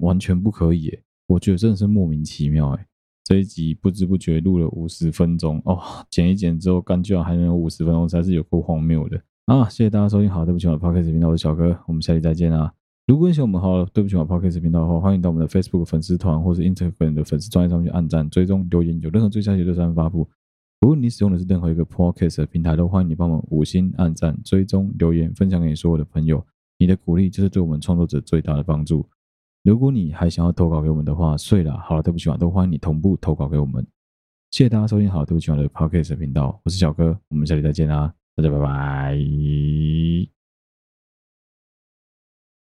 完全不可以哎！我觉得真的是莫名其妙哎！这一集不知不觉录了五十分钟哦，剪一剪之后，干居然还能有五十分钟，才是有够荒谬的啊！谢谢大家收听，好，对不起我的 Podcast 频道，我是小哥，我们下期再见啊！如果你喜欢我们好，对不起我的 Podcast 频道的话，欢迎到我们的 Facebook 粉丝团或是 Instagram 的粉丝专页上面去按赞、追踪、留言，有任何最新消息都在发布。如果你使用的是任何一个 Podcast 的平台，都欢迎你帮我们五星按赞、追踪、留言、分享给你所有的朋友。你的鼓励就是对我们创作者最大的帮助。如果你还想要投稿给我们的话，睡了，好了，对不起嘛，都欢迎你同步投稿给我们。谢谢大家收听，好了，对不起我的 Podcast 频道，我是小哥，我们下期再见啦，大家拜拜。